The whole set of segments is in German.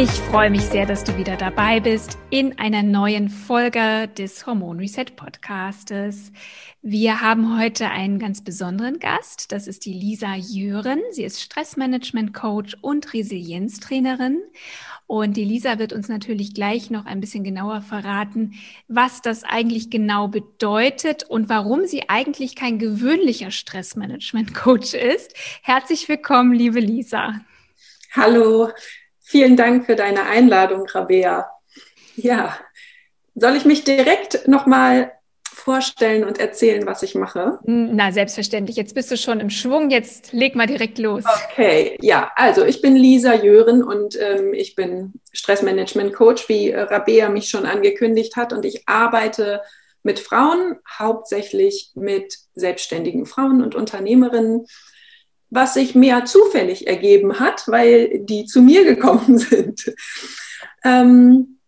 Ich freue mich sehr, dass du wieder dabei bist in einer neuen Folge des Hormon Reset Podcastes. Wir haben heute einen ganz besonderen Gast. Das ist die Lisa Jören. Sie ist Stressmanagement Coach und Resilienztrainerin. Und die Lisa wird uns natürlich gleich noch ein bisschen genauer verraten, was das eigentlich genau bedeutet und warum sie eigentlich kein gewöhnlicher Stressmanagement Coach ist. Herzlich willkommen, liebe Lisa. Hallo, Vielen Dank für deine Einladung, Rabea. Ja, soll ich mich direkt nochmal vorstellen und erzählen, was ich mache? Na, selbstverständlich. Jetzt bist du schon im Schwung. Jetzt leg mal direkt los. Okay, ja, also ich bin Lisa Jören und ähm, ich bin Stressmanagement-Coach, wie Rabea mich schon angekündigt hat. Und ich arbeite mit Frauen, hauptsächlich mit selbstständigen Frauen und Unternehmerinnen was sich mehr zufällig ergeben hat, weil die zu mir gekommen sind. Ähm,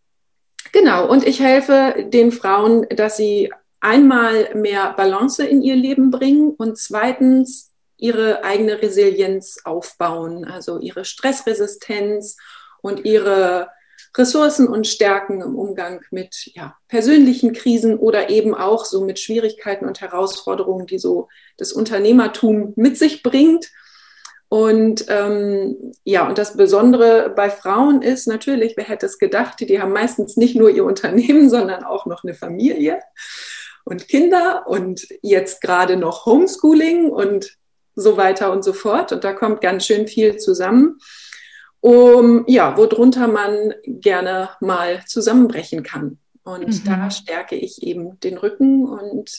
genau, und ich helfe den Frauen, dass sie einmal mehr Balance in ihr Leben bringen und zweitens ihre eigene Resilienz aufbauen, also ihre Stressresistenz und ihre Ressourcen und Stärken im Umgang mit ja, persönlichen Krisen oder eben auch so mit Schwierigkeiten und Herausforderungen, die so das Unternehmertum mit sich bringt. Und ähm, ja, und das Besondere bei Frauen ist natürlich, wer hätte es gedacht, die haben meistens nicht nur ihr Unternehmen, sondern auch noch eine Familie und Kinder und jetzt gerade noch Homeschooling und so weiter und so fort. Und da kommt ganz schön viel zusammen um, ja, worunter man gerne mal zusammenbrechen kann. Und mhm. da stärke ich eben den Rücken und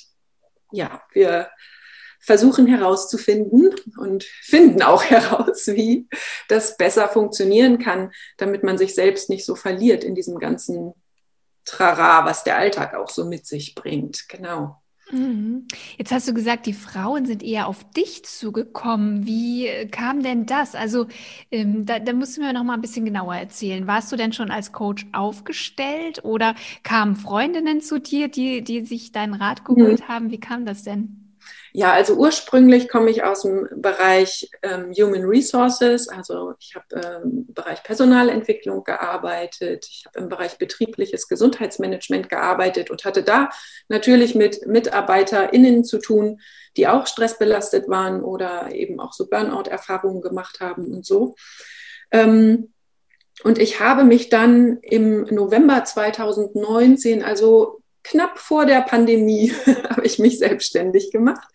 ja, wir versuchen herauszufinden und finden auch heraus, wie das besser funktionieren kann, damit man sich selbst nicht so verliert in diesem ganzen Trara, was der Alltag auch so mit sich bringt. Genau. Mhm. Jetzt hast du gesagt, die Frauen sind eher auf dich zugekommen. Wie äh, kam denn das? Also ähm, da, da musst du mir noch mal ein bisschen genauer erzählen. Warst du denn schon als Coach aufgestellt oder kamen Freundinnen zu dir, die, die sich deinen Rat geholt mhm. haben? Wie kam das denn? Ja, also ursprünglich komme ich aus dem Bereich ähm, Human Resources. Also ich habe ähm, im Bereich Personalentwicklung gearbeitet. Ich habe im Bereich betriebliches Gesundheitsmanagement gearbeitet und hatte da natürlich mit MitarbeiterInnen zu tun, die auch stressbelastet waren oder eben auch so Burnout-Erfahrungen gemacht haben und so. Ähm, und ich habe mich dann im November 2019, also knapp vor der Pandemie habe ich mich selbstständig gemacht,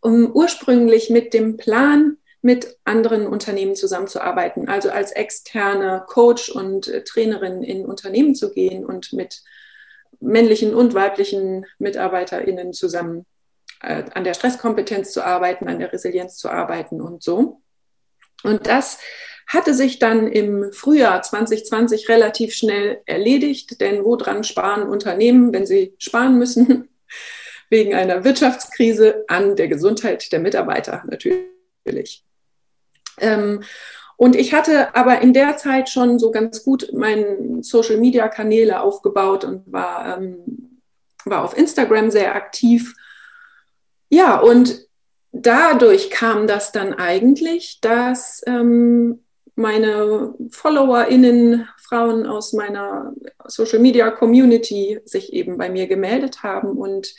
um ursprünglich mit dem Plan, mit anderen Unternehmen zusammenzuarbeiten, also als externe Coach und äh, Trainerin in Unternehmen zu gehen und mit männlichen und weiblichen MitarbeiterInnen zusammen äh, an der Stresskompetenz zu arbeiten, an der Resilienz zu arbeiten und so. Und das hatte sich dann im Frühjahr 2020 relativ schnell erledigt, denn woran sparen Unternehmen, wenn sie sparen müssen? Wegen einer Wirtschaftskrise an der Gesundheit der Mitarbeiter natürlich. Ähm, und ich hatte aber in der Zeit schon so ganz gut meine Social-Media-Kanäle aufgebaut und war, ähm, war auf Instagram sehr aktiv. Ja, und dadurch kam das dann eigentlich, dass ähm, meine FollowerInnen, Frauen aus meiner Social Media Community sich eben bei mir gemeldet haben. Und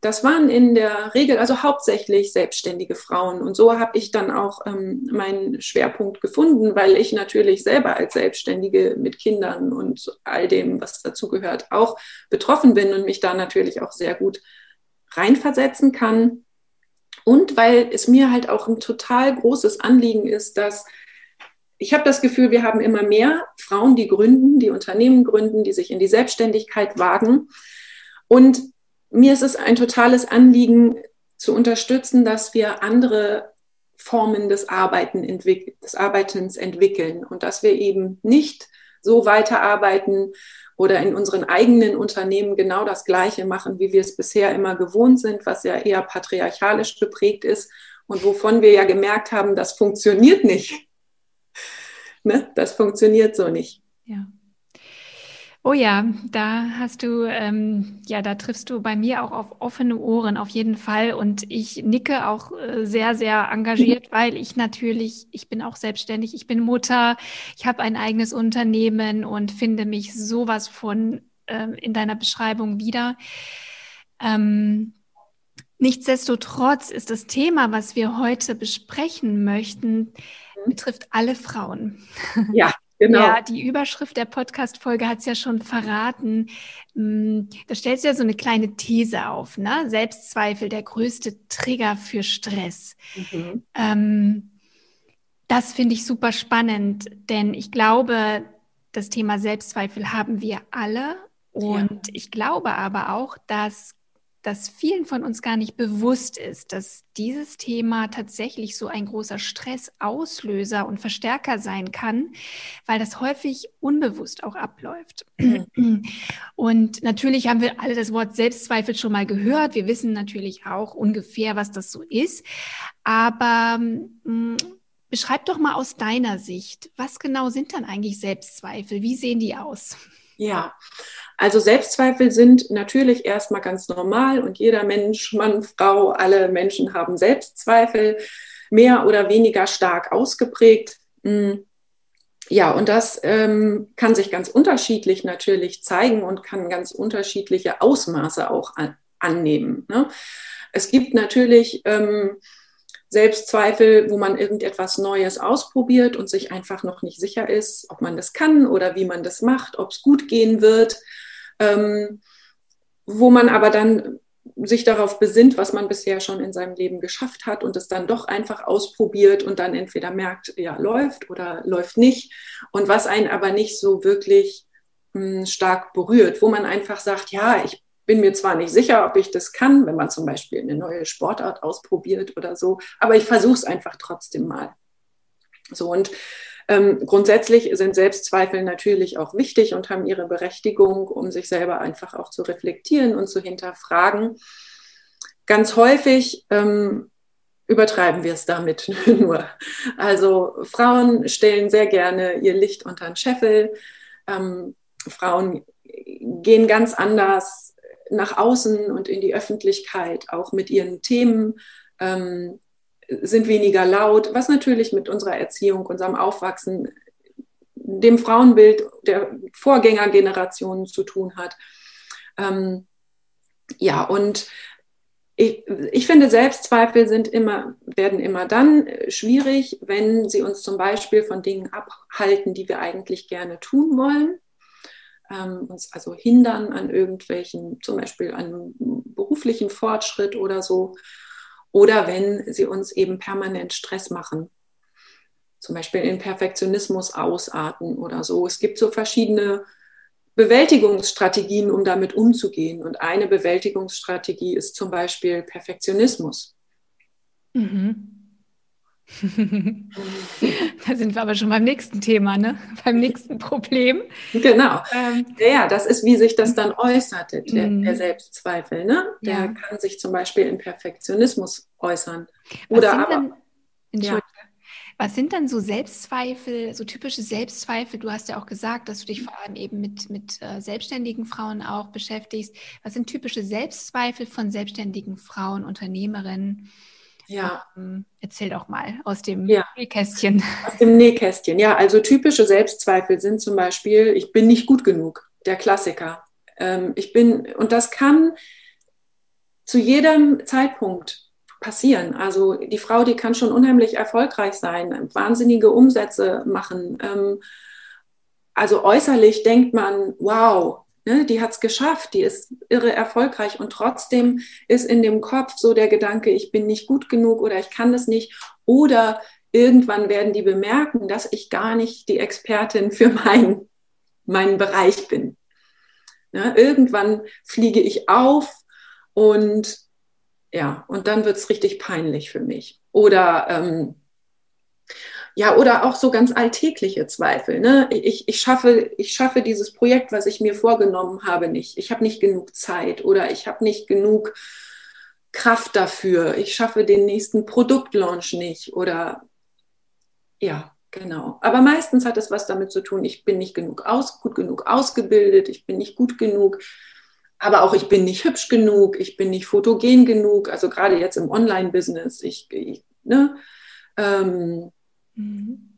das waren in der Regel, also hauptsächlich selbstständige Frauen. Und so habe ich dann auch ähm, meinen Schwerpunkt gefunden, weil ich natürlich selber als Selbstständige mit Kindern und all dem, was dazugehört, auch betroffen bin und mich da natürlich auch sehr gut reinversetzen kann. Und weil es mir halt auch ein total großes Anliegen ist, dass ich habe das Gefühl, wir haben immer mehr Frauen, die gründen, die Unternehmen gründen, die sich in die Selbstständigkeit wagen. Und mir ist es ein totales Anliegen zu unterstützen, dass wir andere Formen des, Arbeiten, des Arbeitens entwickeln und dass wir eben nicht so weiterarbeiten oder in unseren eigenen Unternehmen genau das Gleiche machen, wie wir es bisher immer gewohnt sind, was ja eher patriarchalisch geprägt ist und wovon wir ja gemerkt haben, das funktioniert nicht. Ne? Das funktioniert so nicht. Ja. Oh ja, da hast du, ähm, ja, da triffst du bei mir auch auf offene Ohren auf jeden Fall. Und ich nicke auch äh, sehr, sehr engagiert, weil ich natürlich, ich bin auch selbstständig, ich bin Mutter, ich habe ein eigenes Unternehmen und finde mich sowas von ähm, in deiner Beschreibung wieder. Ähm, nichtsdestotrotz ist das Thema, was wir heute besprechen möchten. Betrifft alle Frauen. Ja. Genau. Ja, die Überschrift der Podcast-Folge hat es ja schon verraten. Mm, da stellst du ja so eine kleine These auf, ne? Selbstzweifel, der größte Trigger für Stress. Mhm. Ähm, das finde ich super spannend, denn ich glaube, das Thema Selbstzweifel haben wir alle. Und ja. ich glaube aber auch, dass dass vielen von uns gar nicht bewusst ist, dass dieses Thema tatsächlich so ein großer Stressauslöser und Verstärker sein kann, weil das häufig unbewusst auch abläuft. Mhm. Und natürlich haben wir alle das Wort Selbstzweifel schon mal gehört. Wir wissen natürlich auch ungefähr, was das so ist. Aber mh, mm, beschreib doch mal aus deiner Sicht, was genau sind dann eigentlich Selbstzweifel? Wie sehen die aus? Ja, also Selbstzweifel sind natürlich erstmal ganz normal und jeder Mensch, Mann, Frau, alle Menschen haben Selbstzweifel, mehr oder weniger stark ausgeprägt. Hm. Ja, und das ähm, kann sich ganz unterschiedlich natürlich zeigen und kann ganz unterschiedliche Ausmaße auch an, annehmen. Ne? Es gibt natürlich ähm, Selbstzweifel, wo man irgendetwas Neues ausprobiert und sich einfach noch nicht sicher ist, ob man das kann oder wie man das macht, ob es gut gehen wird, ähm, wo man aber dann sich darauf besinnt, was man bisher schon in seinem Leben geschafft hat und es dann doch einfach ausprobiert und dann entweder merkt, ja, läuft oder läuft nicht und was einen aber nicht so wirklich mh, hm, stark berührt, wo man einfach sagt, ja, ich bin mir zwar nicht sicher, ob ich das kann, wenn man zum Beispiel eine neue Sportart ausprobiert oder so, aber ich versuche es einfach trotzdem mal. So und ähm, grundsätzlich sind Selbstzweifel natürlich auch wichtig und haben ihre Berechtigung, um sich selber einfach auch zu reflektieren und zu hinterfragen. Ganz häufig ähm, übertreiben wir es damit nur. Also Frauen stellen sehr gerne ihr Licht unter den Scheffel. Ähm, Frauen gehen ganz anders nach außen und in die Öffentlichkeit, auch mit ihren Themen, ähm, sind weniger laut, was natürlich mit unserer Erziehung, unserem Aufwachsen, dem Frauenbild der Vorgängergenerationen zu tun hat. Ähm, ja, und ich, ich, finde, Selbstzweifel sind immer, werden immer dann schwierig, wenn sie uns zum Beispiel von Dingen abhalten, die wir eigentlich gerne tun wollen ähm, uns also hindern an irgendwelchen, zum Beispiel an beruflichen Fortschritt oder so. Oder wenn sie uns eben permanent Stress machen, zum Beispiel in Perfektionismus ausarten oder so. Es gibt so verschiedene Bewältigungsstrategien, um damit umzugehen. Und eine Bewältigungsstrategie ist zum Beispiel Perfektionismus. Mhm. da sind wir aber schon beim nächsten Thema, ne? beim nächsten Problem. Genau. Ähm, ja, das ist, wie sich das dann äußert, der, der mhm. Selbstzweifel. Ne? Der ja. kann sich zum Beispiel in Perfektionismus äußern. Was Oder aber. Denn, ja. Was sind dann so Selbstzweifel, so typische Selbstzweifel? Du hast ja auch gesagt, dass du dich vor allem eben mit, mit äh, selbstständigen Frauen auch beschäftigst. Was sind typische Selbstzweifel von selbstständigen Frauen, Unternehmerinnen? Ja. Ähm, erzähl doch mal aus dem ja. Nähkästchen. Aus dem Nähkästchen, ja. Also typische Selbstzweifel sind zum Beispiel, ich bin nicht gut genug, der Klassiker. Ähm, ich bin, und das kann zu jedem Zeitpunkt passieren. Also die Frau, die kann schon unheimlich erfolgreich sein, wahnsinnige Umsätze machen. Ähm, also äußerlich denkt man, wow, Ne, die hat es geschafft, die ist irre erfolgreich und trotzdem ist in dem Kopf so der Gedanke, ich bin nicht gut genug oder ich kann das nicht. Oder irgendwann werden die bemerken, dass ich gar nicht die Expertin für mein, meinen Bereich bin. Ne, irgendwann fliege ich auf und Ja, und dann wird es richtig peinlich für mich. Oder ähm, ja, oder auch so ganz alltägliche Zweifel. Ne? Ich, ich, schaffe, ich schaffe dieses Projekt, was ich mir vorgenommen habe, nicht. Ich habe nicht genug Zeit oder ich habe nicht genug Kraft dafür. Ich schaffe den nächsten Produktlaunch nicht oder ja, genau. Aber meistens hat es was damit zu tun, ich bin nicht genug aus, gut genug ausgebildet, ich bin nicht gut genug, aber auch ich bin nicht hübsch genug, ich bin nicht fotogen genug. Also gerade jetzt im Online-Business, ich, ich ne, ähm, Mhm.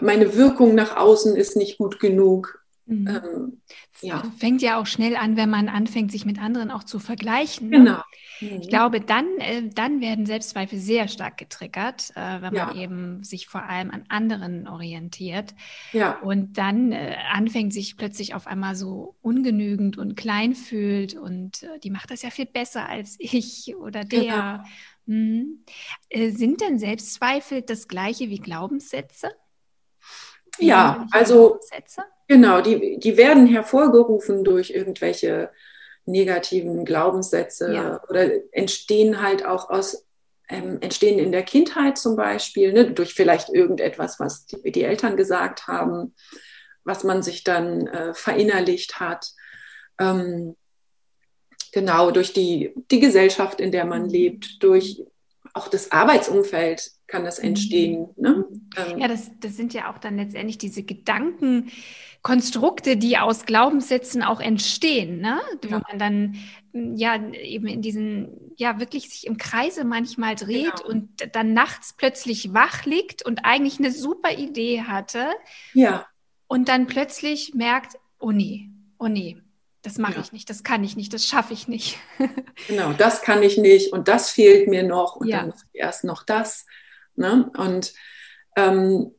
Meine Wirkung nach außen ist nicht gut genug. Mhm. Ähm, ja. Fängt ja auch schnell an, wenn man anfängt, sich mit anderen auch zu vergleichen. Ne? Genau. Mhm. Ich glaube, dann, äh, dann werden Selbstzweifel sehr stark getriggert, äh, wenn man eben sich vor allem an anderen orientiert. Ja. Und dann äh, anfängt, sich plötzlich auf einmal so ungenügend und klein fühlt und die macht das ja viel besser als ich oder der. Genau. Mhm. Äh, sind denn Selbstzweifel das gleiche wie Glaubenssätze? Ja, also Glaubenssätze? genau, die, die werden hervorgerufen durch irgendwelche negativen Glaubenssätze ja. oder entstehen halt auch aus ähm, entstehen in der Kindheit zum Beispiel, ne, durch vielleicht irgendetwas, was die, die, Eltern gesagt haben, was man sich dann äh, verinnerlicht hat. Ähm, genau, durch die, die Gesellschaft, in der man mhm. lebt, durch auch das Arbeitsumfeld kann das entstehen. Ne? Mhm. Ähm, ja, das, das sind ja auch dann letztendlich diese Gedankenkonstrukte, die aus Glaubenssätzen auch entstehen, ne? wo ja. man dann hm, ja eben in diesen, ja, wirklich sich im Kreise manchmal dreht genau. und dann nachts plötzlich wach liegt und eigentlich eine super Idee hatte. Ja. Und dann plötzlich merkt, oh nee, oh nee, das mache ja. ich nicht, das kann ich nicht, das schaffe ich nicht. genau, das kann ich nicht und das fehlt mir noch und ja. dann muss ich erst noch das. Ne? Und ähm,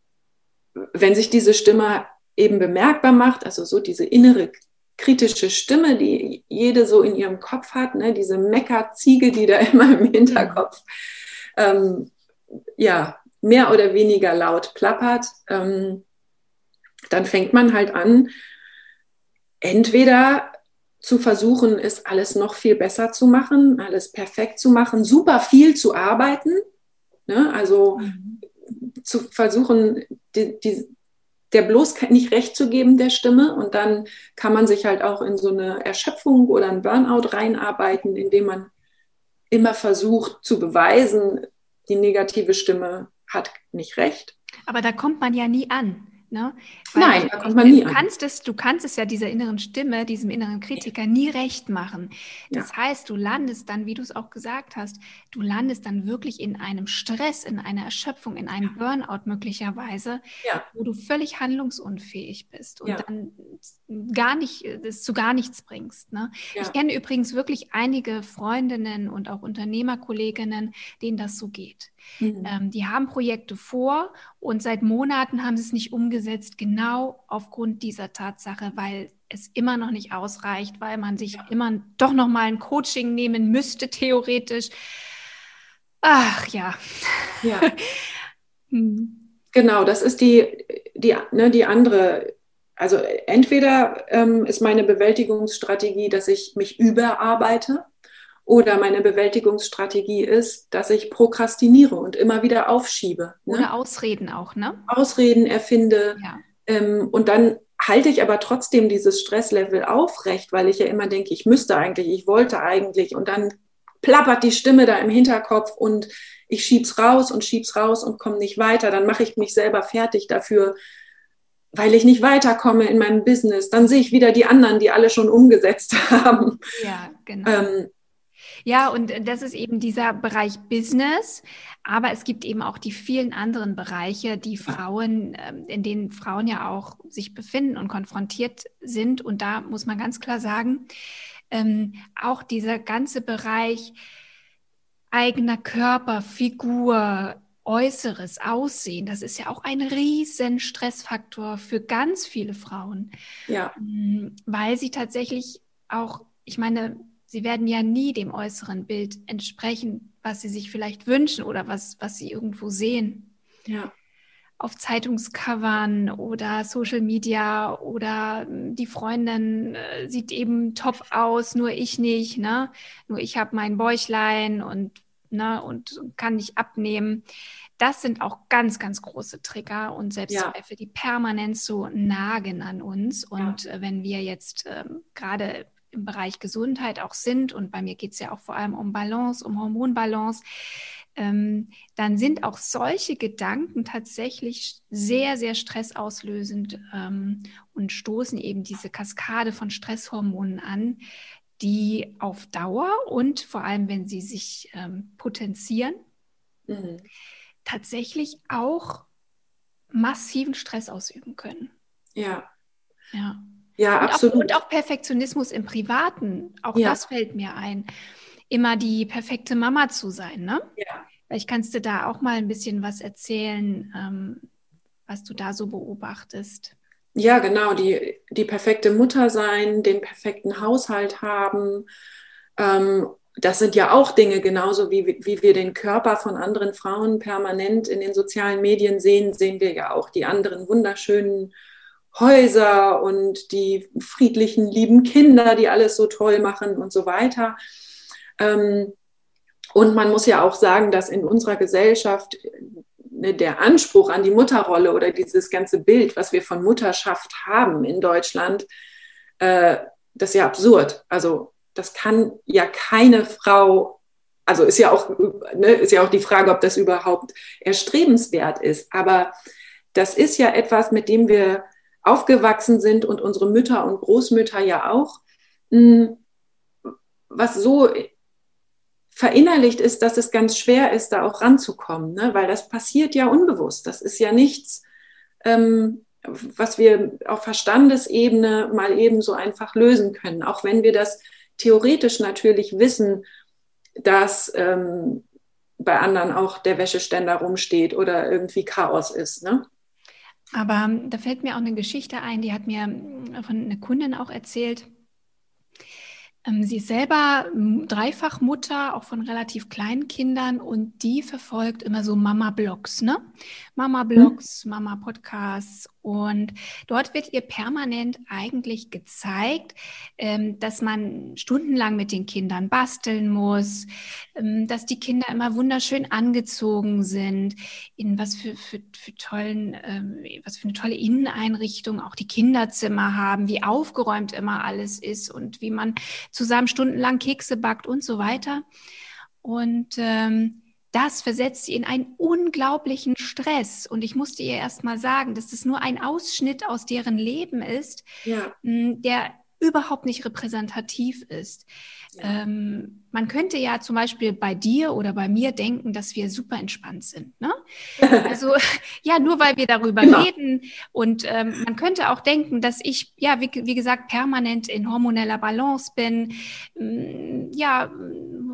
wenn sich diese Stimme eben bemerkbar macht, also so diese innere kritische Stimme, die jede so in ihrem Kopf hat, ne? diese Meckerziege, die da immer im Hinterkopf ähm, ja, mehr oder weniger laut plappert, ähm, dann fängt man halt an, entweder zu versuchen, ist alles noch viel besser zu machen, alles perfekt zu machen, super viel zu arbeiten. Ne? Also mhm. zu versuchen, die, die, der bloß nicht recht zu geben der Stimme. Und dann kann man sich halt auch in so eine Erschöpfung oder ein Burnout reinarbeiten, indem man immer versucht zu beweisen, die negative Stimme hat nicht recht. Aber da kommt man ja nie an. Ne? Nein, da kommt man nie du an. Kannst es, du kannst es ja dieser inneren Stimme, diesem inneren Kritiker nie recht machen. Das ja. heißt, du landest dann, wie du es auch gesagt hast, du landest dann wirklich in einem Stress, in einer Erschöpfung, in einem Burnout möglicherweise, ja. wo du völlig handlungsunfähig bist und ja. dann gar nicht, das zu gar nichts bringst. Ne? Ich kenne übrigens wirklich einige Freundinnen und auch Unternehmerkolleginnen, denen das so geht. Mhm. Ähm, die haben Projekte vor und seit Monaten haben sie es nicht umgesetzt, genau aufgrund dieser Tatsache, weil es immer noch nicht ausreicht, weil man sich ja. immer doch noch mal ein Coaching nehmen müsste, theoretisch. Ach ja. Ja. hm. Genau, das ist die, die, ne, die andere. Also entweder ähm, ist meine Bewältigungsstrategie, dass ich mich überarbeite oder meine Bewältigungsstrategie ist, dass ich prokrastiniere und immer wieder aufschiebe. Ne? Oder Ausreden auch, ne? Ausreden erfinde. Ja. Ähm, und dann halte ich aber trotzdem dieses Stresslevel aufrecht, weil ich ja immer denke, ich müsste eigentlich, ich wollte eigentlich. Und dann plappert die Stimme da im Hinterkopf und ich schieb's raus und schieb's raus und komme nicht weiter. Dann mache ich mich selber fertig dafür, weil ich nicht weiterkomme in meinem Business. Dann sehe ich wieder die anderen, die alle schon umgesetzt haben. Ja, genau. Ähm, ja, und das ist eben dieser Bereich Business. Aber es gibt eben auch die vielen anderen Bereiche, die Frauen, ähm, in denen Frauen ja auch sich befinden und konfrontiert sind. Und da muss man ganz klar sagen, ähm, auch dieser ganze Bereich eigener Körper, Figur, äußeres Aussehen, das ist ja auch ein riesen Stressfaktor für ganz viele Frauen. Ja. Mm, weil sie tatsächlich auch, ich meine, sie werden ja nie dem äußeren Bild entsprechen, was sie sich vielleicht wünschen oder was, was sie irgendwo sehen. Ja. auf Zeitungscovern oder Social Media oder hm, die Freundin äh, sieht eben top aus, nur ich nicht, ne? Nur ich habe mein Bäuchlein und ne, und kann nicht abnehmen. Das sind auch ganz, ganz große Trigger und Selbstzweifel, ja. die permanent so nagen an uns. Und ja. Äh, wenn wir jetzt ähm, gerade im Bereich Gesundheit auch sind, und bei mir geht es ja auch vor allem um Balance, um Hormonbalance, ähm, dann sind auch solche Gedanken tatsächlich sehr, sehr stressauslösend ähm, und stoßen eben diese Kaskade von Stresshormonen an, die auf Dauer und vor allem, wenn sie sich ähm, potenzieren, mhm. tatsächlich auch massiven Stress ausüben können. Ja. Ja. Ja, und absolut. Auch, und auch Perfektionismus im Privaten, auch ja. das fällt mir ein immer die perfekte Mama zu sein, ne? Ja. Vielleicht kannst du da auch mal ein bisschen was erzählen, ähm, was du da so beobachtest. Ja, genau, die, die perfekte Mutter sein, den perfekten Haushalt haben. Ähm, das sind ja auch Dinge, genauso wie, wie wir den Körper von anderen Frauen permanent in den sozialen Medien sehen, sehen wir ja auch die anderen wunderschönen Häuser und die friedlichen, lieben Kinder, die alles so toll machen und so weiter. Ähm, und man muss ja auch sagen, dass in unserer Gesellschaft ne, der Anspruch an die Mutterrolle oder dieses ganze Bild, was wir von Mutterschaft haben in Deutschland, äh, das ist ja absurd. Also das kann ja keine Frau, also ist ja auch, ne, ist ja auch die Frage, ob das überhaupt erstrebenswert ist. Aber das ist ja etwas, mit dem wir aufgewachsen sind und unsere Mütter und Großmütter ja auch, hm, was so verinnerlicht ist, dass es ganz schwer ist, da auch ranzukommen, ne? weil das passiert ja unbewusst. Das ist ja nichts, ähm, was wir auf Verstandesebene mal eben so einfach lösen können, auch wenn wir das theoretisch natürlich wissen, dass ähm, bei anderen auch der Wäscheständer rumsteht oder irgendwie Chaos ist. Ne? Aber da fällt mir auch eine Geschichte ein, die hat mir von einer Kundin auch erzählt. Ähm, sie ist selber dreifach Mutter, auch von relativ kleinen Kindern und die verfolgt immer so Mama-Blogs, ne? Mama-Blogs. Mama-Podcasts und dort wird ihr permanent eigentlich gezeigt, ähm, dass man stundenlang mit den Kindern basteln muss, ähm, dass die Kinder immer wunderschön angezogen sind, in was für, für, für tollen, ähm, was für eine tolle Inneneinrichtung auch die Kinderzimmer haben, wie aufgeräumt immer alles ist und wie man zusammen stundenlang Kekse backt und so weiter. Und ähm, das versetzt sie in einen unglaublichen Stress. Und ich musste ihr erst mal sagen, dass das nur ein Ausschnitt aus deren Leben ist, ja. der überhaupt nicht repräsentativ ist. Ja. Ähm, man könnte ja zum Beispiel bei dir oder bei mir denken, dass wir super entspannt sind. Ne? Also ja, nur weil wir darüber genau. reden. Und ähm, man könnte auch denken, dass ich, ja, wie, wie gesagt, permanent in hormoneller Balance bin, ähm, ja,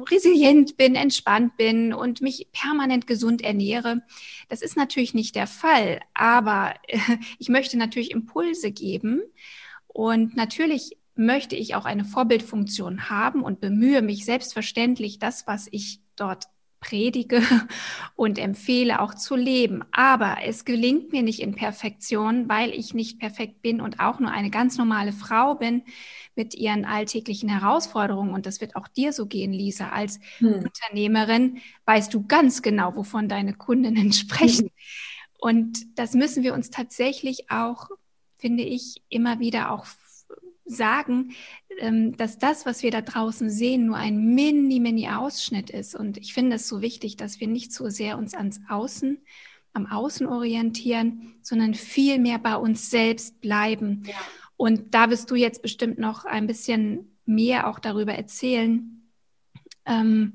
resilient bin, entspannt bin und mich permanent gesund ernähre. Das ist natürlich nicht der Fall, aber äh, ich möchte natürlich Impulse geben. Und natürlich möchte ich auch eine Vorbildfunktion haben und bemühe mich selbstverständlich, das, was ich dort predige und empfehle, auch zu leben. Aber es gelingt mir nicht in Perfektion, weil ich nicht perfekt bin und auch nur eine ganz normale Frau bin mit ihren alltäglichen Herausforderungen. Und das wird auch dir so gehen, Lisa. Als hm. Unternehmerin weißt du ganz genau, wovon deine Kundinnen sprechen. Hm. Und das müssen wir uns tatsächlich auch, finde ich, immer wieder auch sagen, ähm, dass das, was wir da draußen sehen, nur ein mini, mini Ausschnitt ist. Und ich finde es so wichtig, dass wir nicht so sehr uns ans Außen, am Außen orientieren, sondern viel mehr bei uns selbst bleiben. Ja. Und da wirst du jetzt bestimmt noch ein bisschen mehr auch darüber erzählen. Ähm,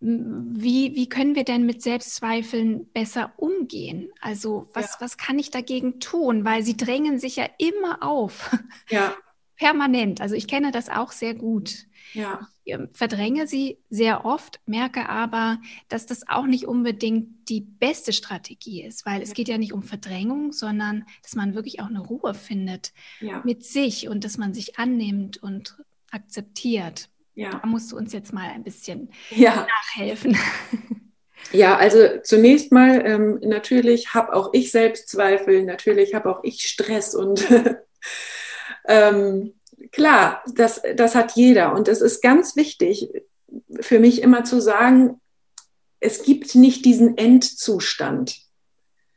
wie, wie können wir denn mit Selbstzweifeln besser umgehen? Also was, ja. was kann ich dagegen tun? Weil sie drängen sich ja immer auf. Ja permanent. Also ich kenne das auch sehr gut. Ja. Ich ähm, verdränge sie sehr oft, merke aber, dass das auch nicht unbedingt die beste Strategie ist, weil es geht ja nicht um Verdrängung, sondern dass man wirklich auch eine Ruhe findet ja. mit sich und dass man sich annimmt und akzeptiert. Ja. Da musst du uns jetzt mal ein bisschen ja. nachhelfen. Ja, also zunächst mal, ähm, natürlich habe auch ich Selbstzweifel, natürlich habe auch ich Stress und ähm, klar, das, das hat jeder. Und es ist ganz wichtig für mich immer zu sagen, es gibt nicht diesen Endzustand.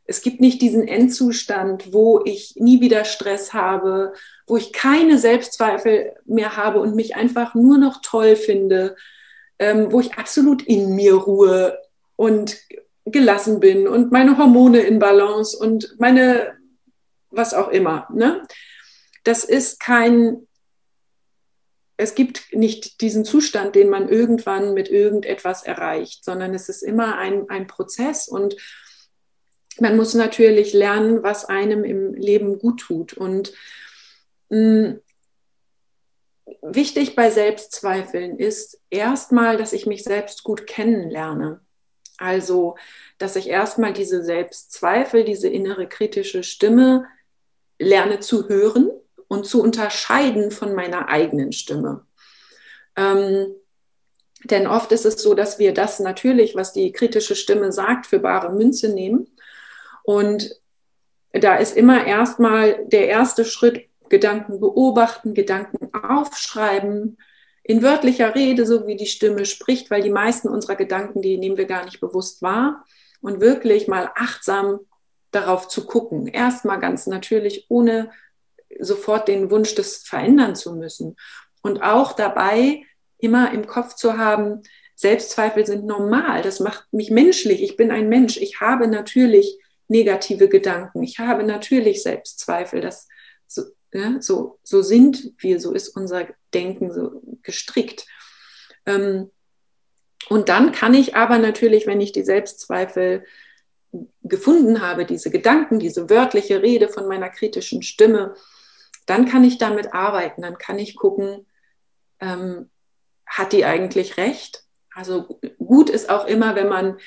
Es gibt nicht diesen Endzustand, wo ich nie wieder Stress habe, wo ich keine Selbstzweifel mehr habe und mich einfach nur noch toll finde, ähm, wo ich absolut in mir ruhe und gelassen bin und meine Hormone in Balance und meine, was auch immer. Ne? Das ist kein, es gibt nicht diesen Zustand, den man irgendwann mit irgendetwas erreicht, sondern es ist immer ein, ein Prozess und man muss natürlich lernen, was einem im Leben gut tut. Und wichtig bei Selbstzweifeln ist erstmal, dass ich mich selbst gut kennenlerne. Also, dass ich erstmal diese Selbstzweifel, diese innere kritische Stimme lerne zu hören und zu unterscheiden von meiner eigenen Stimme. Ähm, denn oft ist es so, dass wir das natürlich, was die kritische Stimme sagt, für bare Münze nehmen. Und da ist immer erstmal der erste Schritt, Gedanken beobachten, Gedanken aufschreiben, in wörtlicher Rede, so wie die Stimme spricht, weil die meisten unserer Gedanken, die nehmen wir gar nicht bewusst wahr. Und wirklich mal achtsam darauf zu gucken. Erstmal ganz natürlich, ohne sofort den Wunsch, das verändern zu müssen. Und auch dabei immer im Kopf zu haben, Selbstzweifel sind normal, das macht mich menschlich, ich bin ein Mensch, ich habe natürlich negative Gedanken, ich habe natürlich Selbstzweifel, das, ja, so, so sind wir, so ist unser Denken so gestrickt. Ähm, und dann kann ich aber natürlich, wenn ich die Selbstzweifel gefunden habe, diese Gedanken, diese wörtliche Rede von meiner kritischen Stimme, dann kann ich damit arbeiten, dann kann ich gucken, ähm, hat die eigentlich recht? Also gut ist auch immer, wenn man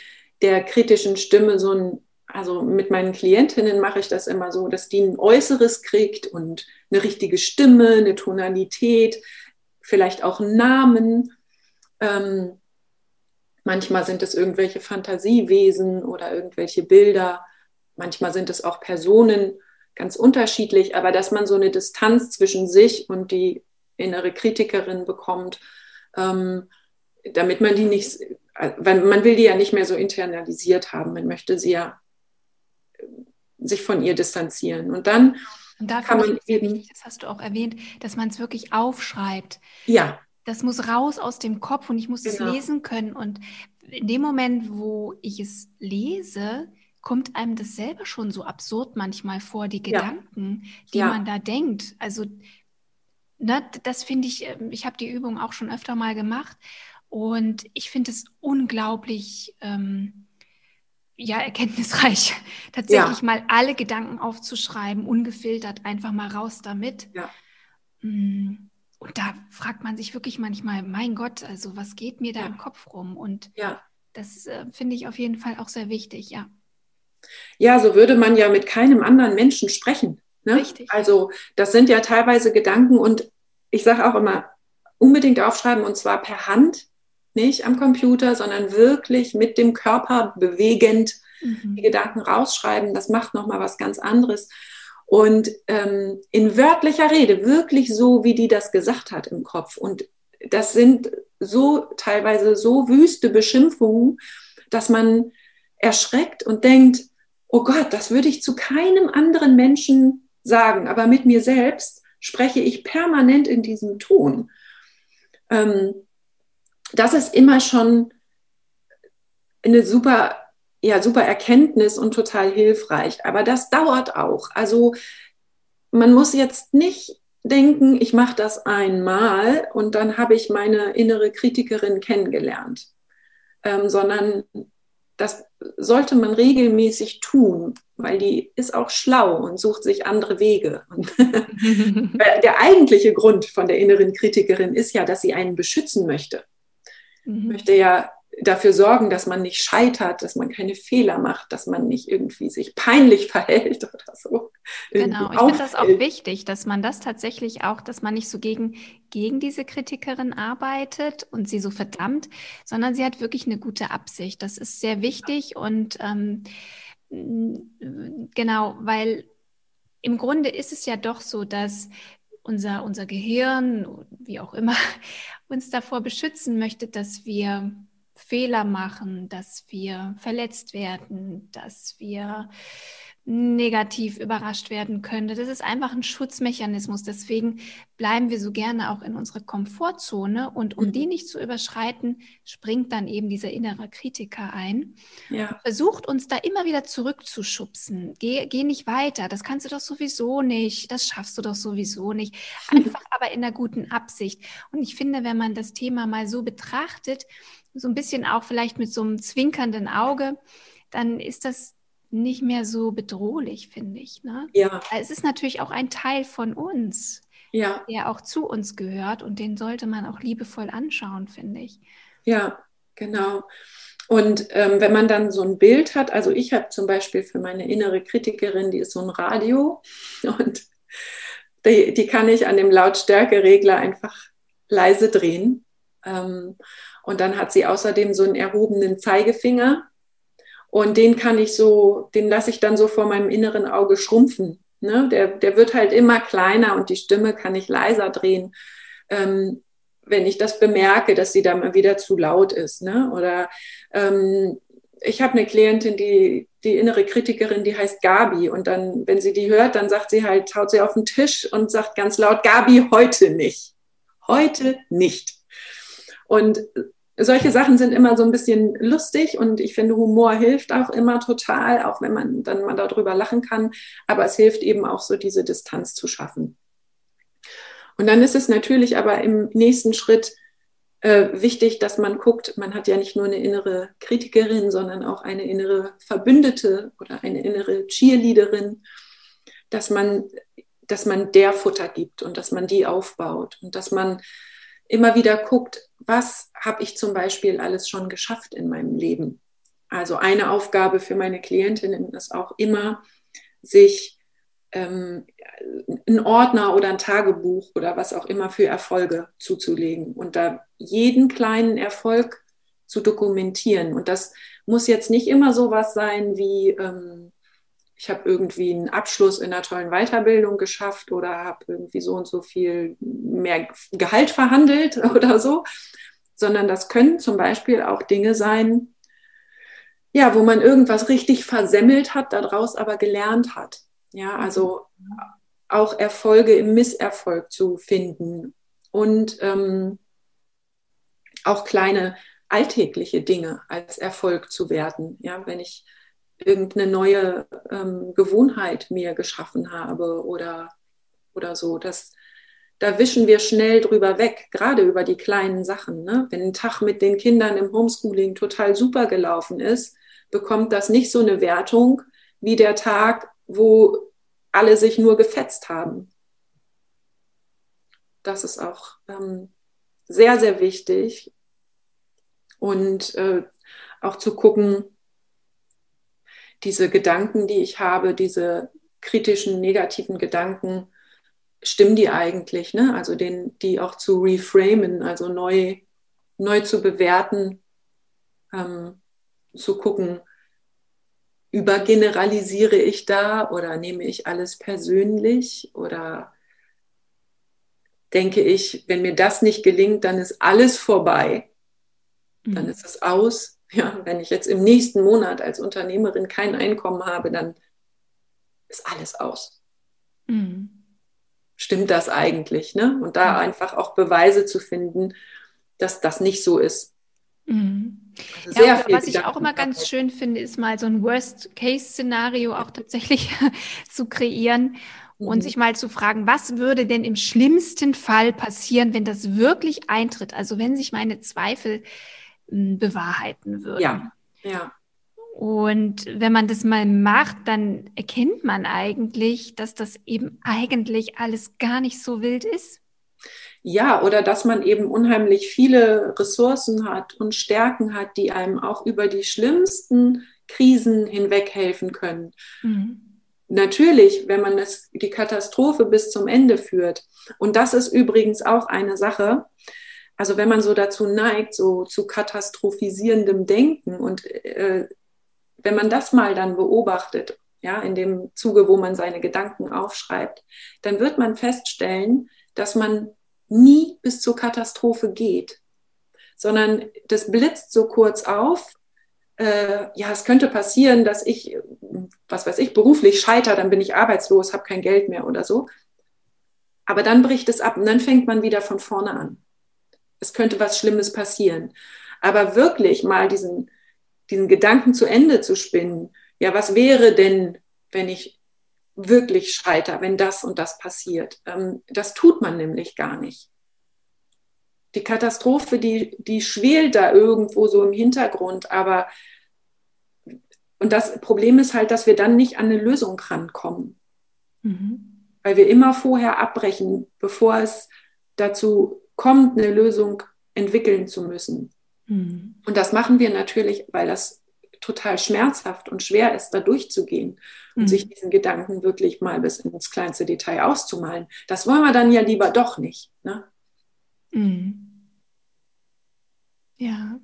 der kritischen Stimme so ein, also mit meinen Klientinnen mache ich das immer so, dass die ein Äußeres kriegt und eine richtige Stimme, eine Tonalität, vielleicht auch einen Namen. Ähm, manchmal sind es irgendwelche Fantasiewesen oder irgendwelche Bilder. Manchmal sind es auch Personen ganz unterschiedlich, aber dass man so eine Distanz zwischen sich und die innere Kritikerin bekommt, ähm, damit man die nicht, weil man will die ja nicht mehr so internalisiert haben, man möchte sie ja äh, sich von ihr distanzieren. Und dann und da kann man eben, das hast du auch erwähnt, dass man es wirklich aufschreibt. Ja. Das muss raus aus dem Kopf und ich muss genau. es lesen können. Und in dem Moment, wo ich es lese, kommt einem das selber schon so absurd manchmal vor, die Gedanken, ja. die ja. man da denkt. Also, ne, das finde ich, ähm, ich habe die Übung auch schon öfter mal gemacht und ich finde es unglaublich, ähm, ja, erkenntnisreich, tatsächlich ja. mal alle Gedanken aufzuschreiben, ungefiltert, einfach mal raus damit. Ja. Mm, und da fragt man sich wirklich manchmal, mein Gott, also was geht mir da ja. im Kopf rum? Und ja. das äh, finde ich auf jeden Fall auch sehr wichtig, ja. Ja, so würde man ja mit keinem anderen Menschen sprechen. Ne? Richtig. Also das sind ja teilweise Gedanken und ich sage auch immer, unbedingt aufschreiben und zwar per Hand, nicht am Computer, sondern wirklich mit dem Körper bewegend mhm. die Gedanken rausschreiben. Das macht nochmal was ganz anderes. Und ähm, in wörtlicher Rede, wirklich so, wie die das gesagt hat im Kopf. Und das sind so teilweise so wüste Beschimpfungen, dass man erschreckt und denkt, oh Gott, das würde ich zu keinem anderen Menschen sagen, aber mit mir selbst spreche ich permanent in diesem Ton. Ähm, das ist immer schon eine super, ja, super Erkenntnis und total hilfreich. Aber das dauert auch. Also man muss jetzt nicht denken, ich mache das einmal und dann habe ich meine innere Kritikerin kennengelernt, ähm, sondern das sollte man regelmäßig tun, weil die ist auch schlau und sucht sich andere Wege. der eigentliche Grund von der inneren Kritikerin ist ja, dass sie einen beschützen möchte. Mhm. Möchte ja dafür sorgen, dass man nicht scheitert, dass man keine Fehler macht, dass man nicht irgendwie sich peinlich verhält oder so. Genau, ich finde das auch wichtig, dass man das tatsächlich auch, dass man nicht so gegen, gegen diese Kritikerin arbeitet und sie so verdammt, sondern sie hat wirklich eine gute Absicht. Das ist sehr wichtig und ähm, genau, weil im Grunde ist es ja doch so, dass unser, unser Gehirn, wie auch immer, uns davor beschützen möchte, dass wir Fehler machen, dass wir verletzt werden, dass wir negativ überrascht werden könnte. Das ist einfach ein Schutzmechanismus. Deswegen bleiben wir so gerne auch in unserer Komfortzone und um mhm. die nicht zu überschreiten, springt dann eben dieser innere Kritiker ein. Ja. Versucht uns da immer wieder zurückzuschubsen. Geh, geh nicht weiter, das kannst du doch sowieso nicht, das schaffst du doch sowieso nicht. Einfach aber in einer guten Absicht. Und ich finde, wenn man das Thema mal so betrachtet, so ein bisschen auch vielleicht mit so einem zwinkernden Auge, dann ist das nicht mehr so bedrohlich, finde ich. Ne? Ja. Es ist natürlich auch ein Teil von uns, ja. der auch zu uns gehört und den sollte man auch liebevoll anschauen, finde ich. Ja, genau. Und ähm, wenn man dann so ein Bild hat, also ich habe zum Beispiel für meine innere Kritikerin, die ist so ein Radio und die, die kann ich an dem Lautstärkeregler einfach leise drehen. Ähm, und dann hat sie außerdem so einen erhobenen Zeigefinger. Und den kann ich so, den lasse ich dann so vor meinem inneren Auge schrumpfen. Ne? Der, der wird halt immer kleiner und die Stimme kann ich leiser drehen, ähm, wenn ich das bemerke, dass sie da mal wieder zu laut ist. Ne? Oder ähm, ich habe eine Klientin, die, die innere Kritikerin, die heißt Gabi. Und dann, wenn sie die hört, dann sagt sie halt, haut sie auf den Tisch und sagt ganz laut, Gabi, heute nicht. Heute nicht. Und solche Sachen sind immer so ein bisschen lustig und ich finde, Humor hilft auch immer total, auch wenn man dann mal darüber lachen kann. Aber es hilft eben auch so, diese Distanz zu schaffen. Und dann ist es natürlich aber im nächsten Schritt äh, wichtig, dass man guckt, man hat ja nicht nur eine innere Kritikerin, sondern auch eine innere Verbündete oder eine innere Cheerleaderin, dass man, dass man der Futter gibt und dass man die aufbaut und dass man immer wieder guckt, was habe ich zum Beispiel alles schon geschafft in meinem Leben. Also eine Aufgabe für meine Klientinnen ist auch immer, sich ähm, einen Ordner oder ein Tagebuch oder was auch immer für Erfolge zuzulegen und da jeden kleinen Erfolg zu dokumentieren. Und das muss jetzt nicht immer so was sein wie, ähm, ich habe irgendwie einen Abschluss in einer tollen Weiterbildung geschafft oder habe irgendwie so und so viel mehr Gehalt verhandelt oder so, sondern das können zum Beispiel auch Dinge sein, ja, wo man irgendwas richtig versemmelt hat, daraus aber gelernt hat. Ja, also auch Erfolge im Misserfolg zu finden und ähm, auch kleine alltägliche Dinge als Erfolg zu werten. Ja, wenn ich irgendeine neue ähm, Gewohnheit mir geschaffen habe oder, oder so. Das, da wischen wir schnell drüber weg, gerade über die kleinen Sachen. Ne? Wenn ein Tag mit den Kindern im Homeschooling total super gelaufen ist, bekommt das nicht so eine Wertung wie der Tag, wo alle sich nur gefetzt haben. Das ist auch ähm, sehr, sehr wichtig. Und äh, auch zu gucken, diese Gedanken, die ich habe, diese kritischen, negativen Gedanken, stimmen die eigentlich? Ne? Also den, die auch zu reframen, also neu, neu zu bewerten, ähm, zu gucken, übergeneralisiere ich da oder nehme ich alles persönlich oder denke ich, wenn mir das nicht gelingt, dann ist alles vorbei, dann mhm. ist es aus. Ja, wenn ich jetzt im nächsten Monat als Unternehmerin kein Einkommen habe, dann ist alles aus. Mhm. Stimmt das eigentlich? Ne? Und da mhm. einfach auch Beweise zu finden, dass das nicht so ist. Mhm. Also ja, was ich auch immer ganz schön finde, ist mal so ein Worst-Case-Szenario auch tatsächlich zu kreieren und mhm. sich mal zu fragen, was würde denn im schlimmsten Fall passieren, wenn das wirklich eintritt? Also wenn sich meine Zweifel bewahrheiten würde. Ja, ja. Und wenn man das mal macht, dann erkennt man eigentlich, dass das eben eigentlich alles gar nicht so wild ist. Ja, oder dass man eben unheimlich viele Ressourcen hat und Stärken hat, die einem auch über die schlimmsten Krisen hinweg helfen können. Mhm. Natürlich, wenn man das, die Katastrophe bis zum Ende führt. Und das ist übrigens auch eine Sache. Also wenn man so dazu neigt, so zu katastrophisierendem Denken und äh, wenn man das mal dann beobachtet, ja, in dem Zuge, wo man seine Gedanken aufschreibt, dann wird man feststellen, dass man nie bis zur Katastrophe geht, sondern das blitzt so kurz auf. Äh, ja, es könnte passieren, dass ich, was weiß ich, beruflich scheiter, dann bin ich arbeitslos, habe kein Geld mehr oder so. Aber dann bricht es ab und dann fängt man wieder von vorne an. Es könnte was Schlimmes passieren. Aber wirklich mal diesen, diesen Gedanken zu Ende zu spinnen, ja, was wäre denn, wenn ich wirklich scheiter, wenn das und das passiert. Ähm, das tut man nämlich gar nicht. Die Katastrophe, die, die schwelt da irgendwo so im Hintergrund, aber und das Problem ist halt, dass wir dann nicht an eine Lösung rankommen. Mhm. Weil wir immer vorher abbrechen, bevor es dazu kommt, eine Lösung entwickeln zu müssen. Mhm. Und das machen wir natürlich, weil das total schmerzhaft und schwer ist, da durchzugehen und mhm. sich diesen Gedanken wirklich mal bis ins kleinste Detail auszumalen. Das wollen wir dann ja lieber doch nicht. Ne? Mhm. Ja.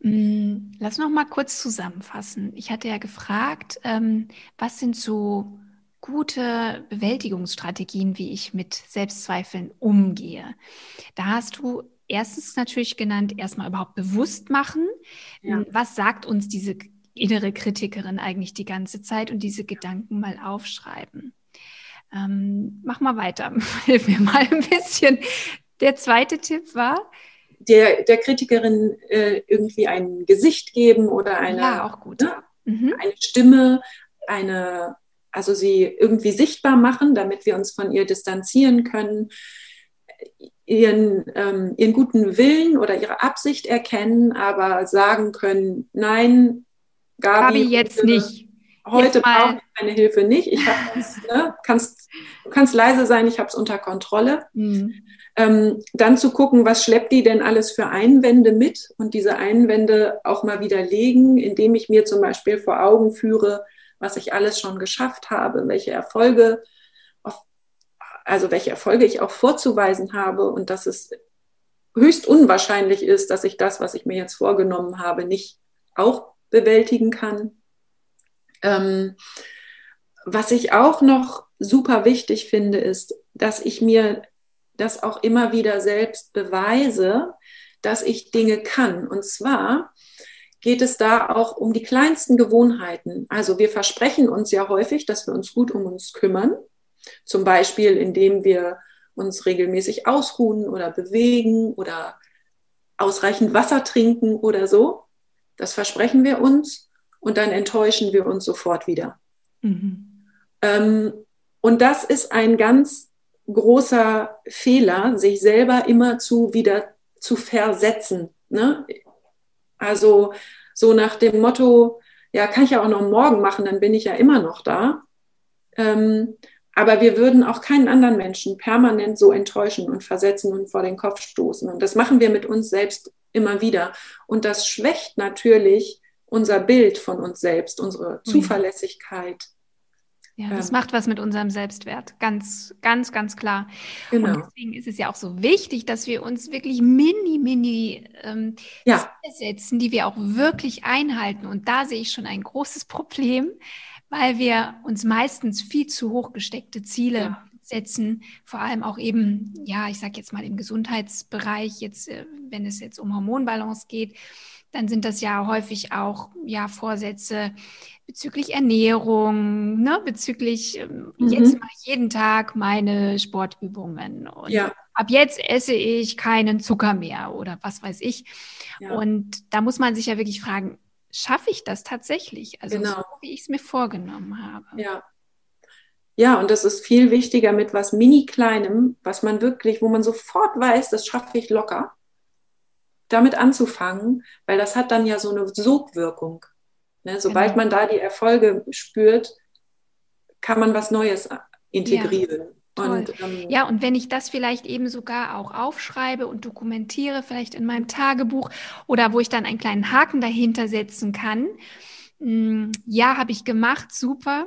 Mhm. Lass noch mal kurz zusammenfassen. Ich hatte ja gefragt, ähm, was sind so gute Bewältigungsstrategien, wie ich mit Selbstzweifeln umgehe. Da hast du erstens natürlich genannt, erstmal überhaupt bewusst machen. Ja. Was sagt uns diese innere Kritikerin eigentlich die ganze Zeit und diese Gedanken mal aufschreiben? Ähm, mach mal weiter, hilf mir mal ein bisschen. Der zweite Tipp war? Der, der Kritikerin äh, irgendwie ein Gesicht geben oder eine, ja, auch gut. Ne, mhm. eine Stimme, eine, also sie irgendwie sichtbar machen, damit wir uns von ihr distanzieren können ihren, ähm, ihren guten Willen oder ihre Absicht erkennen, aber sagen können, nein, Gabi, Gabi jetzt heute, nicht. Heute brauche ich meine Hilfe nicht. Ich das, ne, kannst, du kannst leise sein, ich habe es unter Kontrolle. Mhm. Ähm, dann zu gucken, was schleppt die denn alles für Einwände mit und diese Einwände auch mal widerlegen, indem ich mir zum Beispiel vor Augen führe, was ich alles schon geschafft habe, welche Erfolge also welche Erfolge ich auch vorzuweisen habe und dass es höchst unwahrscheinlich ist, dass ich das, was ich mir jetzt vorgenommen habe, nicht auch bewältigen kann. Ähm, was ich auch noch super wichtig finde, ist, dass ich mir das auch immer wieder selbst beweise, dass ich Dinge kann. Und zwar geht es da auch um die kleinsten Gewohnheiten. Also wir versprechen uns ja häufig, dass wir uns gut um uns kümmern. Zum Beispiel, indem wir uns regelmäßig ausruhen oder bewegen oder ausreichend Wasser trinken oder so. Das versprechen wir uns und dann enttäuschen wir uns sofort wieder. Mhm. Ähm, und das ist ein ganz großer Fehler, sich selber immer zu wieder zu versetzen. Ne? Also so nach dem Motto, ja, kann ich ja auch noch morgen machen, dann bin ich ja immer noch da. Ähm, aber wir würden auch keinen anderen Menschen permanent so enttäuschen und versetzen und vor den Kopf stoßen. Und das machen wir mit uns selbst immer wieder. Und das schwächt natürlich unser Bild von uns selbst, unsere mhm. Zuverlässigkeit. Ja, das ähm, macht was mit unserem Selbstwert. Ganz, ganz, ganz klar. Genau. Und deswegen ist es ja auch so wichtig, dass wir uns wirklich mini, mini ähm, ja. setzen, die wir auch wirklich einhalten. Und da sehe ich schon ein großes Problem weil wir uns meistens viel zu hoch gesteckte Ziele ja. setzen, vor allem auch eben, ja, ich sage jetzt mal im Gesundheitsbereich, jetzt, äh, wenn es jetzt um Hormonbalance geht, dann sind das ja häufig auch ja Vorsätze bezüglich Ernährung, ne, bezüglich ähm, mhm. jetzt mache ich jeden Tag meine Sportübungen und ja. ab jetzt esse ich keinen Zucker mehr oder was weiß ich. Ja. Und da muss man sich ja wirklich fragen, schaffe ich das tatsächlich? Also genau. so, wie ich es mir vorgenommen habe. Ja. Ja, und das ist viel wichtiger mit was mini kleinem, was man wirklich, wo man sofort weiß, das schaffe ich locker, damit anzufangen, weil das hat dann ja so eine Sogwirkung. Ne? Sobald genau. man da die Erfolge spürt, kann man was Neues integrieren. Ja. Und, ähm, ja, und wenn ich das vielleicht eben sogar auch aufschreibe und dokumentiere, vielleicht in meinem Tagebuch oder wo ich dann einen kleinen Haken dahinter setzen kann, mh, hm, ja, habe ich gemacht, super.